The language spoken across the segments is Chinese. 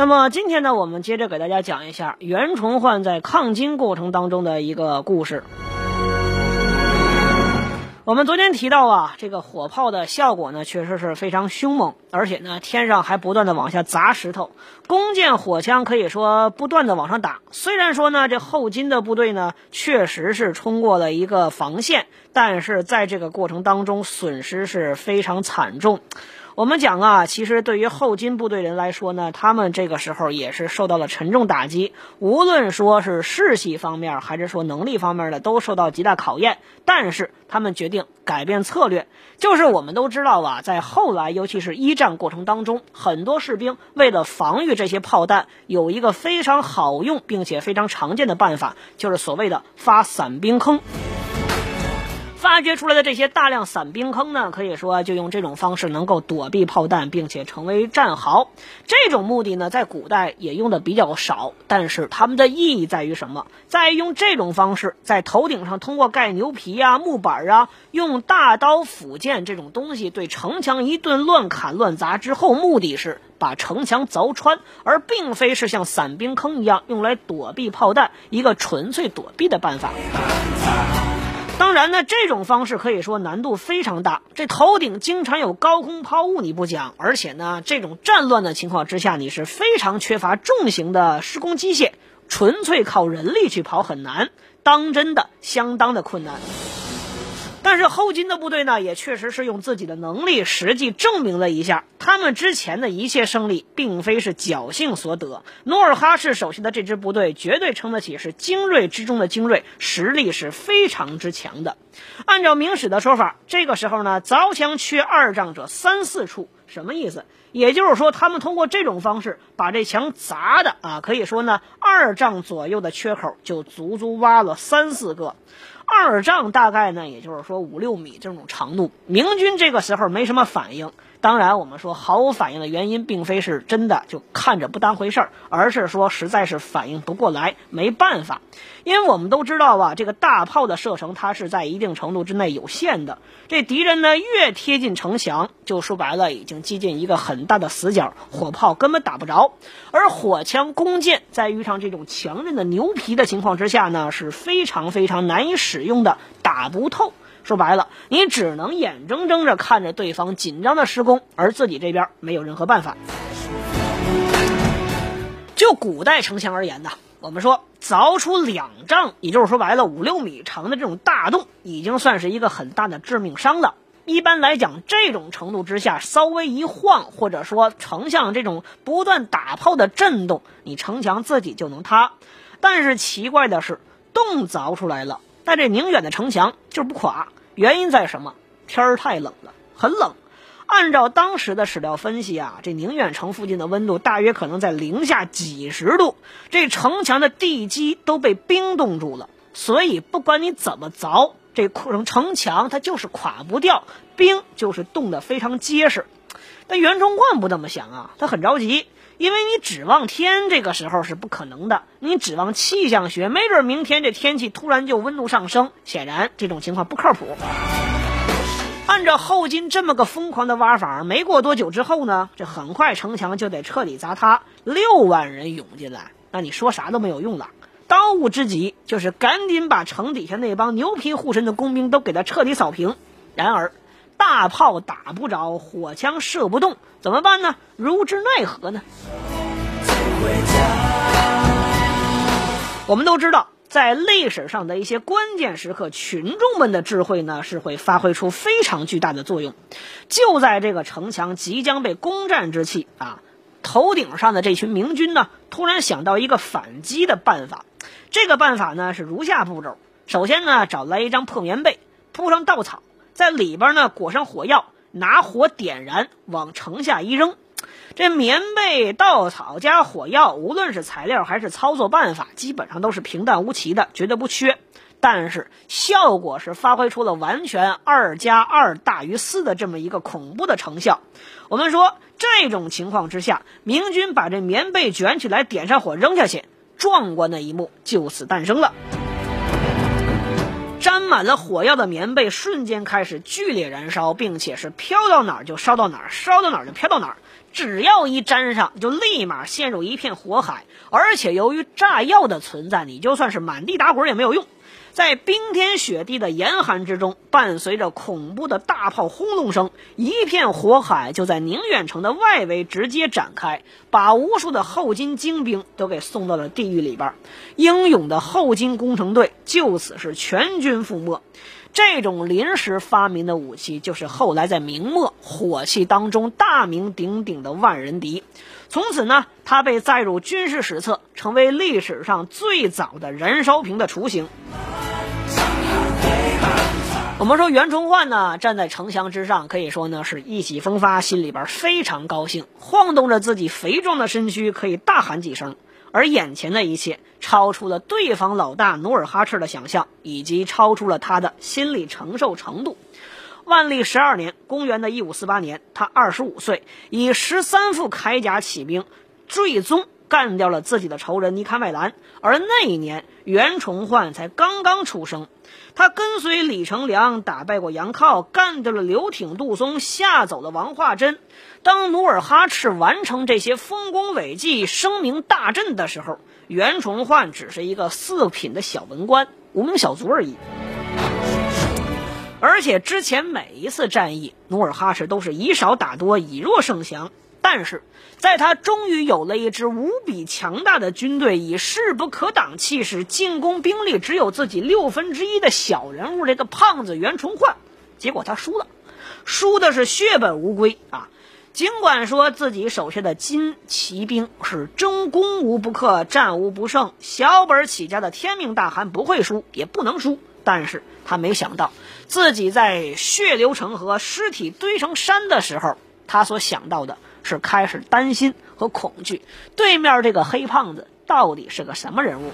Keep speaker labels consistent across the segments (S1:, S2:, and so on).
S1: 那么今天呢，我们接着给大家讲一下袁崇焕在抗金过程当中的一个故事。我们昨天提到啊，这个火炮的效果呢，确实是非常凶猛，而且呢，天上还不断的往下砸石头，弓箭、火枪可以说不断的往上打。虽然说呢，这后金的部队呢，确实是冲过了一个防线，但是在这个过程当中，损失是非常惨重。我们讲啊，其实对于后金部队人来说呢，他们这个时候也是受到了沉重打击，无论说是士气方面，还是说能力方面的，都受到极大考验。但是他们决定改变策略，就是我们都知道啊，在后来，尤其是一战过程当中，很多士兵为了防御这些炮弹，有一个非常好用并且非常常见的办法，就是所谓的发散兵坑。发掘出来的这些大量散兵坑呢，可以说就用这种方式能够躲避炮弹，并且成为战壕。这种目的呢，在古代也用的比较少，但是它们的意义在于什么？在于用这种方式在头顶上通过盖牛皮啊、木板啊，用大刀斧剑这种东西对城墙一顿乱砍乱砸之后，目的是把城墙凿穿，而并非是像散兵坑一样用来躲避炮弹，一个纯粹躲避的办法。当然呢，这种方式可以说难度非常大。这头顶经常有高空抛物，你不讲，而且呢，这种战乱的情况之下，你是非常缺乏重型的施工机械，纯粹靠人力去跑很难，当真的相当的困难。但是后金的部队呢，也确实是用自己的能力实际证明了一下，他们之前的一切胜利并非是侥幸所得。努尔哈赤手下的这支部队绝对称得起是精锐之中的精锐，实力是非常之强的。按照明史的说法，这个时候呢，凿墙缺二丈者三四处，什么意思？也就是说，他们通过这种方式把这墙砸的啊，可以说呢，二丈左右的缺口就足足挖了三四个。二丈大概呢，也就是说五六米这种长度，明军这个时候没什么反应。当然，我们说毫无反应的原因，并非是真的就看着不当回事儿，而是说实在是反应不过来，没办法。因为我们都知道啊，这个大炮的射程它是在一定程度之内有限的。这敌人呢越贴近城墙，就说白了已经接近一个很大的死角，火炮根本打不着。而火枪、弓箭在遇上这种强韧的牛皮的情况之下呢，是非常非常难以使用的，打不透。说白了，你只能眼睁睁着看着对方紧张的施工，而自己这边没有任何办法。就古代城墙而言呢，我们说凿出两丈，也就是说白了五六米长的这种大洞，已经算是一个很大的致命伤了。一般来讲，这种程度之下，稍微一晃，或者说丞相这种不断打炮的震动，你城墙自己就能塌。但是奇怪的是，洞凿出来了。但这宁远的城墙就是不垮，原因在什么？天儿太冷了，很冷。按照当时的史料分析啊，这宁远城附近的温度大约可能在零下几十度，这城墙的地基都被冰冻住了，所以不管你怎么凿，这城城墙它就是垮不掉，冰就是冻得非常结实。但袁崇焕不这么想啊，他很着急。因为你指望天，这个时候是不可能的。你指望气象学，没准明天这天气突然就温度上升。显然这种情况不靠谱。按照后金这么个疯狂的挖法，没过多久之后呢，这很快城墙就得彻底砸塌，六万人涌进来，那你说啥都没有用了。当务之急就是赶紧把城底下那帮牛皮护身的工兵都给他彻底扫平。然而。大炮打不着，火枪射不动，怎么办呢？如之奈何呢？我们都知道，在历史上的一些关键时刻，群众们的智慧呢是会发挥出非常巨大的作用。就在这个城墙即将被攻占之际啊，头顶上的这群明军呢，突然想到一个反击的办法。这个办法呢是如下步骤：首先呢，找来一张破棉被，铺上稻草。在里边呢裹上火药，拿火点燃，往城下一扔。这棉被、稻草加火药，无论是材料还是操作办法，基本上都是平淡无奇的，绝对不缺。但是效果是发挥出了完全二加二大于四的这么一个恐怖的成效。我们说这种情况之下，明军把这棉被卷起来，点上火扔下去，壮观的一幕就此诞生了。沾满了火药的棉被瞬间开始剧烈燃烧，并且是飘到哪儿就烧到哪儿，烧到哪儿就飘到哪儿。只要一沾上，就立马陷入一片火海。而且由于炸药的存在，你就算是满地打滚也没有用。在冰天雪地的严寒之中，伴随着恐怖的大炮轰隆声，一片火海就在宁远城的外围直接展开，把无数的后金精兵都给送到了地狱里边。英勇的后金工程队就此是全军覆没。这种临时发明的武器，就是后来在明末火器当中大名鼎鼎的万人敌。从此呢，它被载入军事史册，成为历史上最早的燃烧瓶的雏形。我们说袁崇焕呢，站在城墙之上，可以说呢是意气风发，心里边非常高兴，晃动着自己肥壮的身躯，可以大喊几声。而眼前的一切，超出了对方老大努尔哈赤的想象，以及超出了他的心理承受程度。万历十二年，公元的一五四八年，他二十五岁，以十三副铠甲起兵，最终干掉了自己的仇人尼堪外兰。而那一年，袁崇焕才刚刚出生。他跟随李成梁打败过杨靠，干掉了刘挺、杜松，吓走了王化贞。当努尔哈赤完成这些丰功伟绩、声名大振的时候，袁崇焕只是一个四品的小文官、无名小卒而已。而且之前每一次战役，努尔哈赤都是以少打多，以弱胜强。但是，在他终于有了一支无比强大的军队，以势不可挡气势进攻兵力只有自己六分之一的小人物，这个胖子袁崇焕，结果他输了，输的是血本无归啊！尽管说自己手下的金骑兵是争攻无不克，战无不胜，小本起家的天命大汗不会输，也不能输，但是他没想到自己在血流成河、尸体堆成山的时候，他所想到的。是开始担心和恐惧，对面这个黑胖子到底是个什么人物？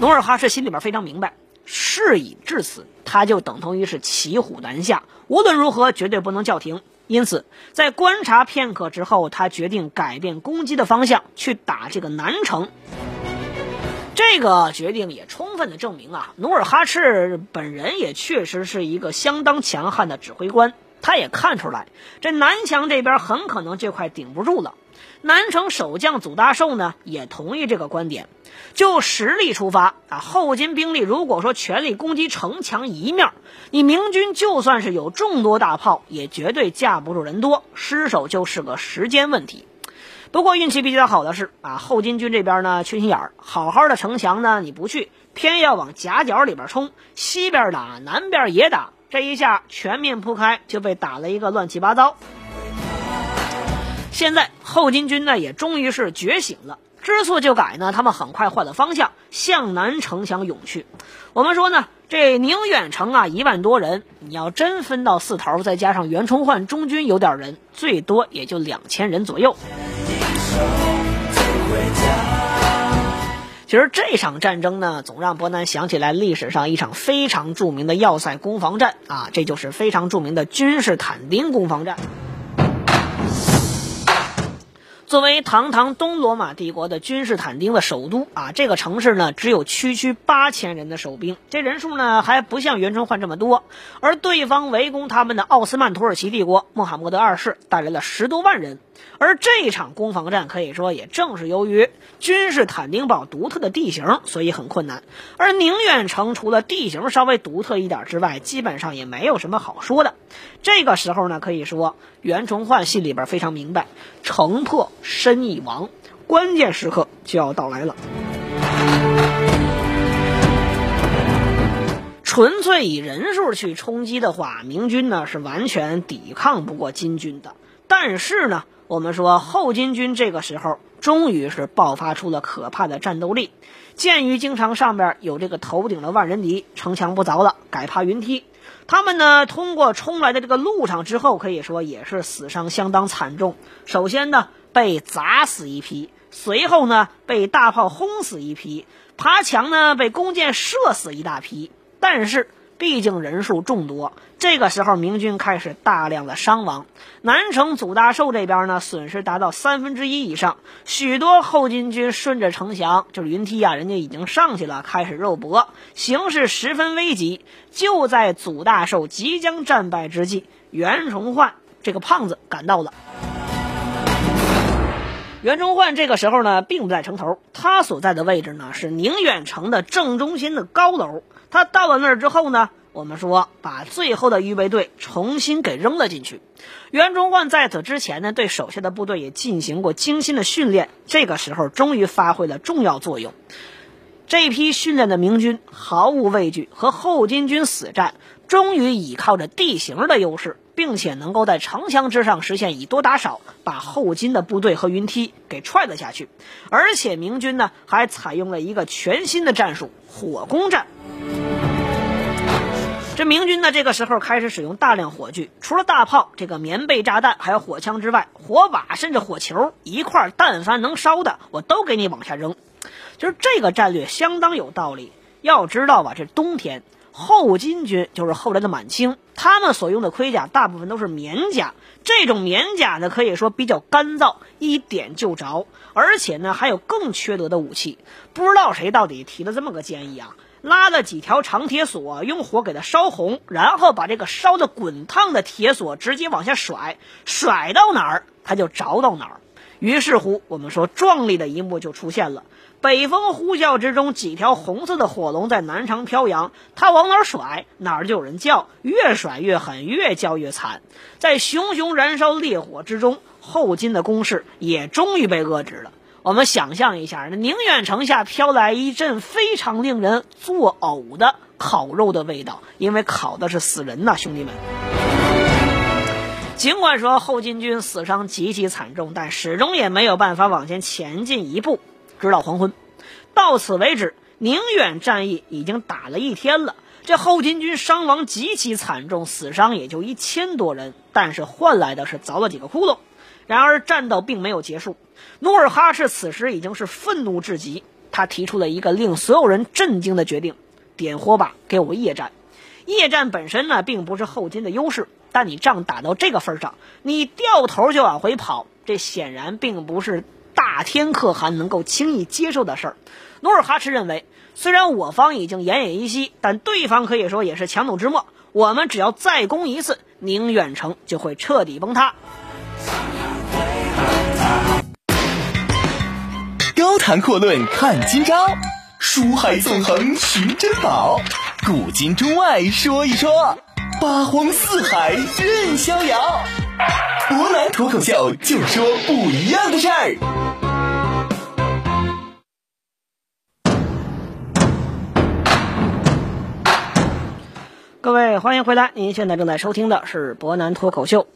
S1: 努尔哈赤心里边非常明白，事已至此，他就等同于是骑虎难下，无论如何绝对不能叫停。因此，在观察片刻之后，他决定改变攻击的方向，去打这个南城。这个决定也充分的证明啊，努尔哈赤本人也确实是一个相当强悍的指挥官。他也看出来，这南墙这边很可能这块顶不住了。南城守将祖大寿呢，也同意这个观点。就实力出发啊，后金兵力如果说全力攻击城墙一面，你明军就算是有众多大炮，也绝对架不住人多，失守就是个时间问题。不过运气比较好的是啊，后金军这边呢缺心眼儿，好好的城墙呢你不去，偏要往夹角里边冲，西边打，南边也打。这一下全面铺开，就被打了一个乱七八糟。现在后金军呢，也终于是觉醒了，知错就改呢。他们很快换了方向，向南城墙涌去。我们说呢，这宁远城啊，一万多人，你要真分到四头，再加上袁崇焕中军有点人，最多也就两千人左右。其实这场战争呢，总让伯南想起来历史上一场非常著名的要塞攻防战啊，这就是非常著名的君士坦丁攻防战。作为堂堂东罗马帝国的君士坦丁的首都啊，这个城市呢只有区区八千人的守兵，这人数呢还不像袁崇焕这么多。而对方围攻他们的奥斯曼土耳其帝国穆罕默德二世带来了十多万人。而这场攻防战可以说也正是由于君士坦丁堡独特的地形，所以很困难。而宁远城除了地形稍微独特一点之外，基本上也没有什么好说的。这个时候呢，可以说袁崇焕心里边非常明白，城破身已亡，关键时刻就要到来了。纯粹以人数去冲击的话，明军呢是完全抵抗不过金军的。但是呢。我们说后金军这个时候终于是爆发出了可怕的战斗力。鉴于京城上边有这个头顶的万人敌，城墙不凿了，改爬云梯。他们呢，通过冲来的这个路上之后，可以说也是死伤相当惨重。首先呢，被砸死一批；随后呢，被大炮轰死一批；爬墙呢，被弓箭射死一大批。但是，毕竟人数众多，这个时候明军开始大量的伤亡。南城祖大寿这边呢，损失达到三分之一以上，许多后金军顺着城墙，就是云梯啊，人家已经上去了，开始肉搏，形势十分危急。就在祖大寿即将战败之际，袁崇焕这个胖子赶到了。袁崇焕这个时候呢，并不在城头，他所在的位置呢是宁远城的正中心的高楼。他到了那儿之后呢，我们说把最后的预备队重新给扔了进去。袁崇焕在此之前呢，对手下的部队也进行过精心的训练，这个时候终于发挥了重要作用。这批训练的明军毫无畏惧，和后金军死战，终于倚靠着地形的优势。并且能够在城墙之上实现以多打少，把后金的部队和云梯给踹了下去。而且明军呢还采用了一个全新的战术——火攻战。这明军呢这个时候开始使用大量火炬，除了大炮、这个棉被炸弹还有火枪之外，火把甚至火球一块，但凡能烧的，我都给你往下扔。就是这个战略相当有道理。要知道吧，这冬天。后金军就是后来的满清，他们所用的盔甲大部分都是棉甲。这种棉甲呢，可以说比较干燥，一点就着，而且呢还有更缺德的武器。不知道谁到底提了这么个建议啊？拉了几条长铁索，用火给它烧红，然后把这个烧的滚烫的铁索直接往下甩，甩到哪儿它就着到哪儿。于是乎，我们说壮丽的一幕就出现了。北风呼啸之中，几条红色的火龙在南城飘扬。它往哪儿甩，哪儿就有人叫，越甩越狠，越叫越惨。在熊熊燃烧烈火之中，后金的攻势也终于被遏制了。我们想象一下，那宁远城下飘来一阵非常令人作呕的烤肉的味道，因为烤的是死人呐，兄弟们。尽管说后金军死伤极其惨重，但始终也没有办法往前前进一步。直到黄昏，到此为止，宁远战役已经打了一天了。这后金军伤亡极其惨重，死伤也就一千多人，但是换来的是凿了几个窟窿。然而战斗并没有结束，努尔哈赤此时已经是愤怒至极，他提出了一个令所有人震惊的决定：点火把，给我夜战。夜战本身呢，并不是后金的优势，但你仗打到这个份上，你掉头就往回跑，这显然并不是。大天可汗能够轻易接受的事儿，努尔哈赤认为，虽然我方已经奄奄一息，但对方可以说也是强弩之末。我们只要再攻一次，宁远城就会彻底崩塌。
S2: 高谈阔论看今朝，书海纵横寻珍宝，古今中外说一说，八荒四海任逍遥。博南脱口秀，就说不一样的事儿。
S1: 各位，欢迎回来！您现在正在收听的是博南脱口秀。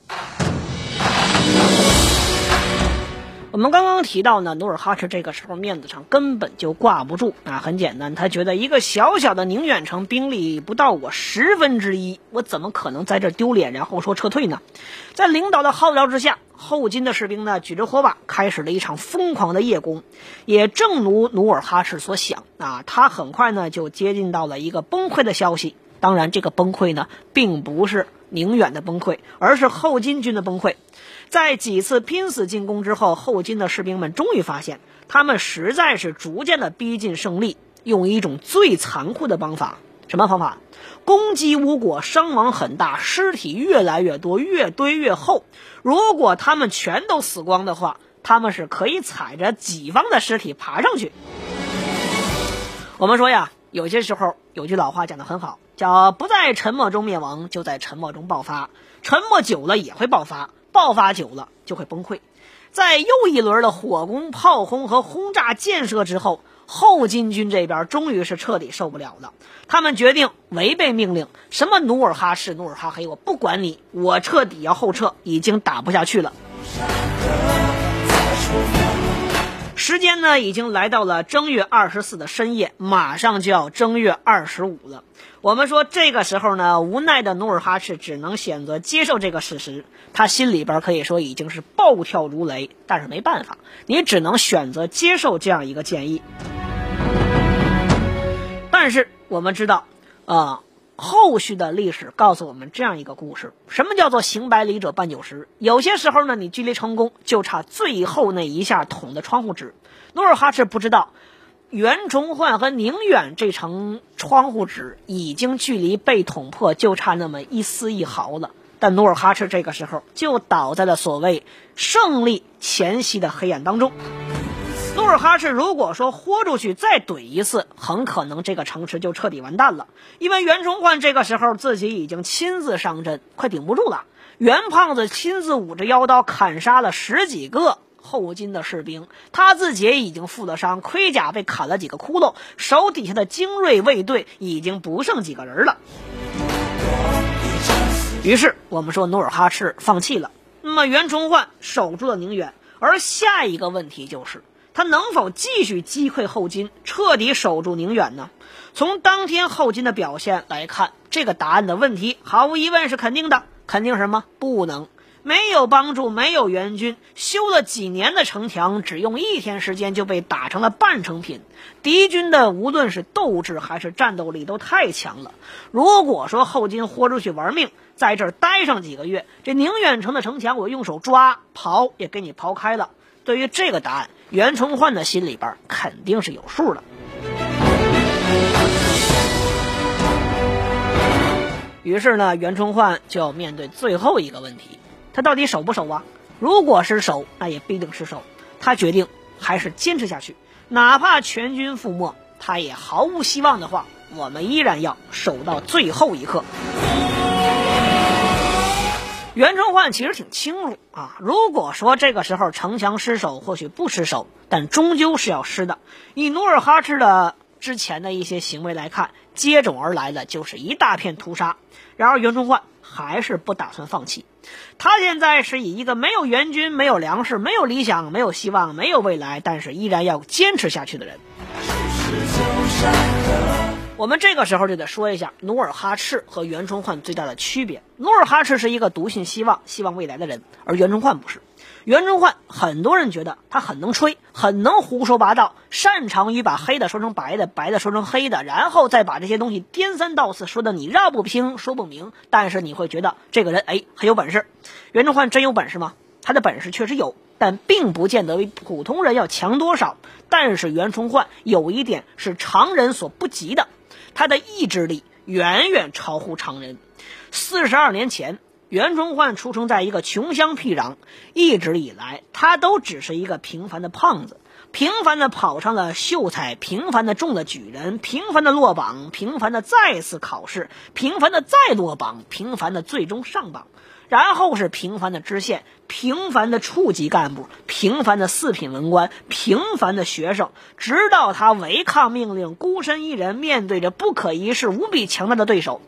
S1: 我们刚刚提到呢，努尔哈赤这个时候面子上根本就挂不住啊！很简单，他觉得一个小小的宁远城兵力不到我十分之一，我怎么可能在这丢脸，然后说撤退呢？在领导的号召之下，后金的士兵呢举着火把，开始了一场疯狂的夜攻。也正如努尔哈赤所想啊，他很快呢就接近到了一个崩溃的消息。当然，这个崩溃呢，并不是宁远的崩溃，而是后金军的崩溃。在几次拼死进攻之后，后金的士兵们终于发现，他们实在是逐渐的逼近胜利，用一种最残酷的方法。什么方法？攻击无果，伤亡很大，尸体越来越多，越堆越厚。如果他们全都死光的话，他们是可以踩着己方的尸体爬上去。我们说呀，有些时候有句老话讲得很好，叫“不在沉默中灭亡，就在沉默中爆发”。沉默久了也会爆发。爆发久了就会崩溃，在又一轮的火攻、炮轰和轰炸建设之后，后金军这边终于是彻底受不了了。他们决定违背命令，什么努尔哈赤、努尔哈黑，我不管你，我彻底要后撤，已经打不下去了。时间呢，已经来到了正月二十四的深夜，马上就要正月二十五了。我们说这个时候呢，无奈的努尔哈赤只能选择接受这个事实，他心里边可以说已经是暴跳如雷，但是没办法，你只能选择接受这样一个建议。但是我们知道，啊，后续的历史告诉我们这样一个故事：什么叫做行百里者半九十？有些时候呢，你距离成功就差最后那一下捅的窗户纸。努尔哈赤不知道。袁崇焕和宁远这层窗户纸已经距离被捅破就差那么一丝一毫了，但努尔哈赤这个时候就倒在了所谓胜利前夕的黑暗当中。努尔哈赤如果说豁出去再怼一次，很可能这个城池就彻底完蛋了，因为袁崇焕这个时候自己已经亲自上阵，快顶不住了。袁胖子亲自捂着腰刀砍杀了十几个。后金的士兵，他自己已经负了伤，盔甲被砍了几个窟窿，手底下的精锐卫队已经不剩几个人了。于是我们说努尔哈赤放弃了，那么袁崇焕守住了宁远，而下一个问题就是他能否继续击溃后金，彻底守住宁远呢？从当天后金的表现来看，这个答案的问题毫无疑问是肯定的，肯定什么？不能。没有帮助，没有援军，修了几年的城墙，只用一天时间就被打成了半成品。敌军的无论是斗志还是战斗力都太强了。如果说后金豁出去玩命，在这儿待上几个月，这宁远城的城墙我用手抓刨也给你刨开了。对于这个答案，袁崇焕的心里边肯定是有数的。于是呢，袁崇焕就要面对最后一个问题。他到底守不守啊？如果是守，那也必定是守。他决定还是坚持下去，哪怕全军覆没，他也毫无希望的话，我们依然要守到最后一刻。袁崇焕其实挺清楚啊，如果说这个时候城墙失守，或许不失守，但终究是要失的。以努尔哈赤的之前的一些行为来看，接踵而来的就是一大片屠杀。然而袁崇焕还是不打算放弃。他现在是以一个没有援军、没有粮食、没有理想、没有希望、没有未来，但是依然要坚持下去的人。我们这个时候就得说一下努尔哈赤和袁崇焕最大的区别。努尔哈赤是一个笃信希望、希望未来的人，而袁崇焕不是。袁崇焕，很多人觉得他很能吹，很能胡说八道，擅长于把黑的说成白的，白的说成黑的，然后再把这些东西颠三倒四，说的你绕不清、说不明。但是你会觉得这个人哎很有本事。袁崇焕真有本事吗？他的本事确实有，但并不见得比普通人要强多少。但是袁崇焕有一点是常人所不及的，他的意志力远远超乎常人。四十二年前。袁崇焕出生在一个穷乡僻壤，一直以来他都只是一个平凡的胖子，平凡的跑上了秀才，平凡的中了举人，平凡的落榜，平凡的再次考试，平凡的再落榜，平凡的最终上榜，然后是平凡的知县，平凡的处级干部，平凡的四品文官，平凡的学生，直到他违抗命令，孤身一人面对着不可一世、无比强大的对手，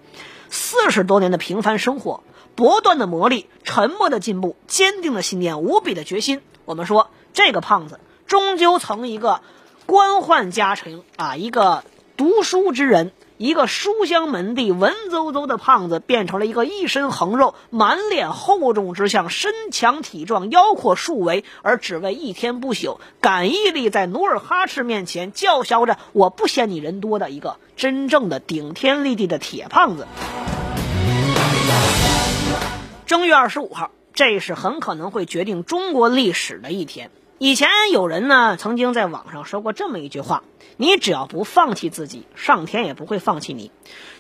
S1: 四十多年的平凡生活。不断的磨砺，沉默的进步，坚定的信念，无比的决心。我们说，这个胖子终究从一个官宦家庭啊，一个读书之人，一个书香门第文绉绉的胖子，变成了一个一身横肉、满脸厚重之相、身强体壮、腰阔数围，而只为一天不朽，敢屹立在努尔哈赤面前，叫嚣着“我不嫌你人多”的一个真正的顶天立地的铁胖子。正月二十五号，这是很可能会决定中国历史的一天。以前有人呢曾经在网上说过这么一句话：“你只要不放弃自己，上天也不会放弃你。”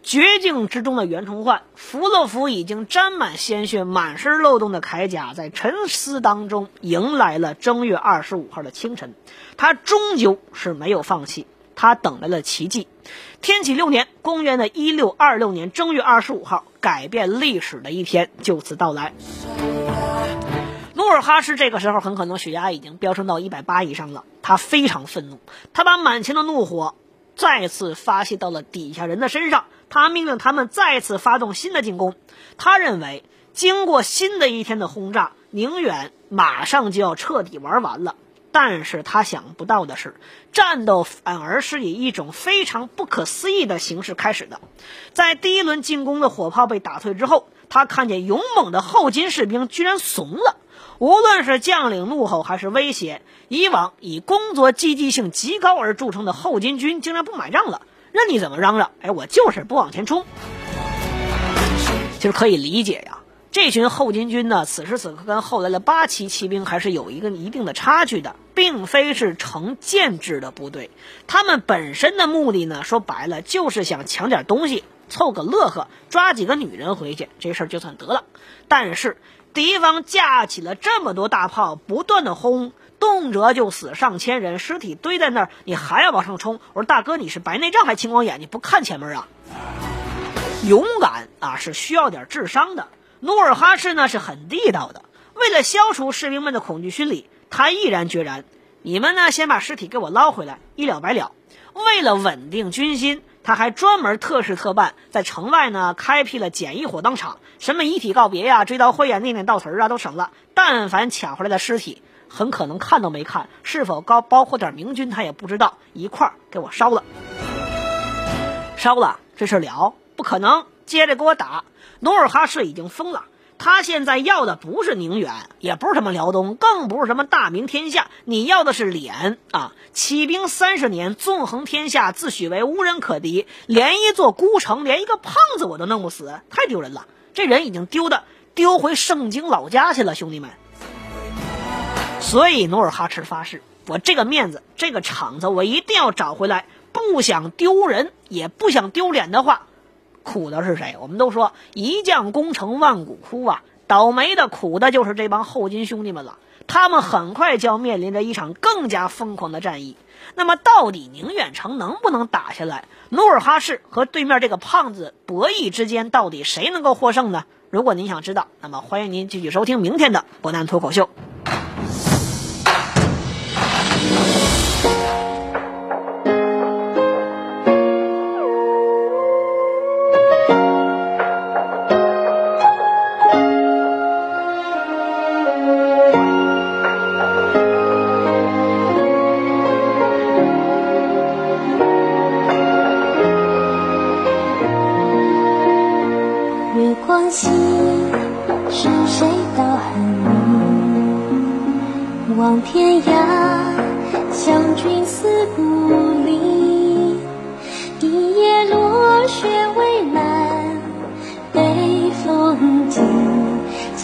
S1: 绝境之中的袁崇焕扶了扶已经沾满鲜血、满身漏洞的铠甲，在沉思当中迎来了正月二十五号的清晨。他终究是没有放弃。他等来了奇迹，天启六年，公元的一六二六年正月二十五号，改变历史的一天就此到来。努尔哈赤这个时候很可能血压已经飙升到一百八以上了，他非常愤怒，他把满腔的怒火再次发泄到了底下人的身上，他命令他们再次发动新的进攻。他认为，经过新的一天的轰炸，宁远马上就要彻底玩完了。但是他想不到的是，战斗反而是以一种非常不可思议的形式开始的。在第一轮进攻的火炮被打退之后，他看见勇猛的后金士兵居然怂了。无论是将领怒吼还是威胁，以往以工作积极性极高而著称的后金军竟然不买账了。任你怎么嚷嚷，哎，我就是不往前冲。其实可以理解呀。这群后金军呢，此时此刻跟后来的八旗骑兵还是有一个一定的差距的，并非是成建制的部队。他们本身的目的呢，说白了就是想抢点东西，凑个乐呵，抓几个女人回去，这事儿就算得了。但是敌方架起了这么多大炮，不断的轰，动辄就死上千人，尸体堆在那儿，你还要往上冲？我说大哥，你是白内障还青光眼？你不看前面啊？勇敢啊，是需要点智商的。努尔哈赤呢是很地道的，为了消除士兵们的恐惧心理，他毅然决然：你们呢先把尸体给我捞回来，一了百了。为了稳定军心，他还专门特事特办，在城外呢开辟了简易火葬场，什么遗体告别呀、追悼会呀、念念悼词啊都省了。但凡抢回来的尸体，很可能看都没看，是否高包括点明君他也不知道，一块儿给我烧了。烧了这事了？不可能，接着给我打。努尔哈赤已经疯了，他现在要的不是宁远，也不是什么辽东，更不是什么大明天下，你要的是脸啊！起兵三十年，纵横天下，自诩为无人可敌，连一座孤城，连一个胖子我都弄不死，太丢人了！这人已经丢的丢回盛京老家去了，兄弟们。所以努尔哈赤发誓，我这个面子，这个场子，我一定要找回来，不想丢人，也不想丢脸的话。苦的是谁？我们都说一将功成万骨枯啊，倒霉的苦的就是这帮后金兄弟们了。他们很快就要面临着一场更加疯狂的战役。那么，到底宁远城能不能打下来？努尔哈赤和对面这个胖子博弈之间，到底谁能够获胜呢？如果您想知道，那么欢迎您继续收听明天的博南脱口秀。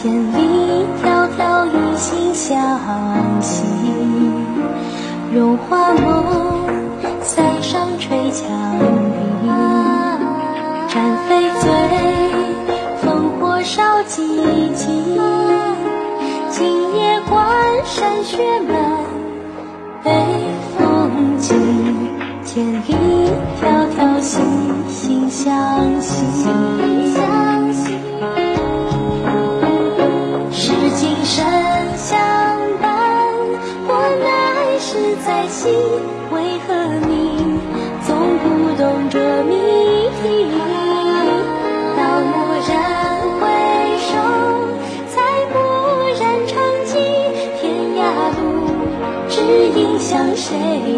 S3: 千里迢迢一心相惜。荣华梦，塞上吹墙壁。战飞醉，烽火烧寂寂。山雪满，北风急，千里迢迢心心相惜。为何你总不懂这谜题？到蓦然回首，才蓦然长记，天涯路，只影向谁依？